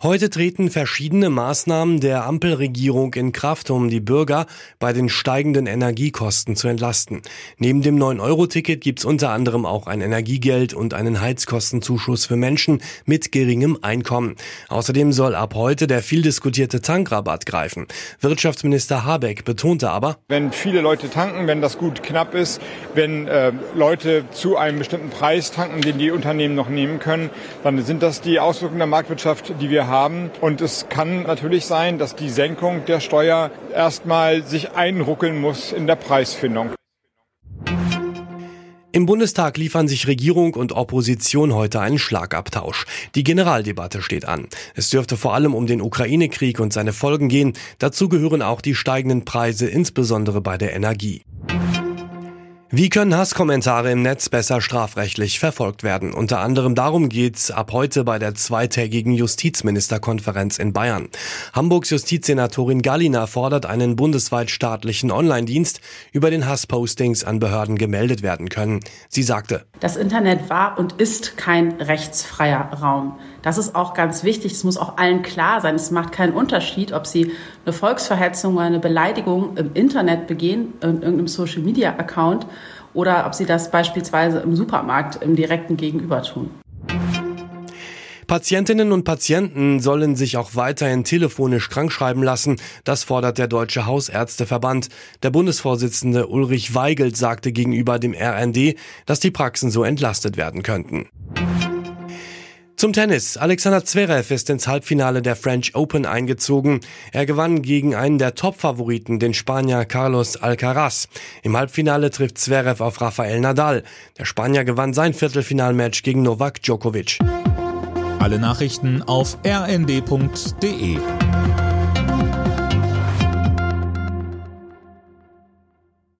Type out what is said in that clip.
Heute treten verschiedene Maßnahmen der Ampelregierung in Kraft, um die Bürger bei den steigenden Energiekosten zu entlasten. Neben dem 9-Euro-Ticket gibt es unter anderem auch ein Energiegeld und einen Heizkostenzuschuss für Menschen mit geringem Einkommen. Außerdem soll ab heute der viel diskutierte Tankrabatt greifen. Wirtschaftsminister Habeck betonte aber, wenn viele Leute tanken, wenn das gut knapp ist, wenn äh, Leute zu einem bestimmten Preis tanken, den die Unternehmen noch nehmen können, dann sind das die Auswirkungen der Marktwirtschaft, die wir haben. Und es kann natürlich sein, dass die Senkung der Steuer erstmal sich einruckeln muss in der Preisfindung. Im Bundestag liefern sich Regierung und Opposition heute einen Schlagabtausch. Die Generaldebatte steht an. Es dürfte vor allem um den Ukraine-Krieg und seine Folgen gehen. Dazu gehören auch die steigenden Preise, insbesondere bei der Energie. Wie können Hasskommentare im Netz besser strafrechtlich verfolgt werden? Unter anderem darum geht's ab heute bei der zweitägigen Justizministerkonferenz in Bayern. Hamburgs Justizsenatorin Gallina fordert einen bundesweit staatlichen Online-Dienst, über den Hasspostings an Behörden gemeldet werden können. Sie sagte, Das Internet war und ist kein rechtsfreier Raum. Das ist auch ganz wichtig. Es muss auch allen klar sein. Es macht keinen Unterschied, ob Sie eine Volksverhetzung oder eine Beleidigung im Internet begehen, in irgendeinem Social-Media-Account, oder ob Sie das beispielsweise im Supermarkt im direkten Gegenüber tun. Patientinnen und Patienten sollen sich auch weiterhin telefonisch krankschreiben lassen. Das fordert der Deutsche Hausärzteverband. Der Bundesvorsitzende Ulrich Weigelt sagte gegenüber dem RND, dass die Praxen so entlastet werden könnten. Zum Tennis. Alexander Zverev ist ins Halbfinale der French Open eingezogen. Er gewann gegen einen der Top-Favoriten, den Spanier Carlos Alcaraz. Im Halbfinale trifft Zverev auf Rafael Nadal. Der Spanier gewann sein Viertelfinalmatch gegen Novak Djokovic. Alle Nachrichten auf rnd.de